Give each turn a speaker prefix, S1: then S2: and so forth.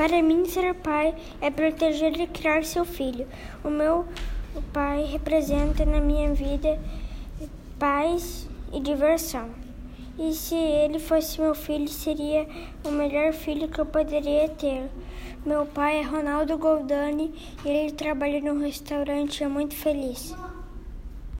S1: Para mim, ser pai é proteger e criar seu filho. O meu pai representa na minha vida paz e diversão. E se ele fosse meu filho, seria o melhor filho que eu poderia ter. Meu pai é Ronaldo Goldani e ele trabalha num restaurante e é muito feliz.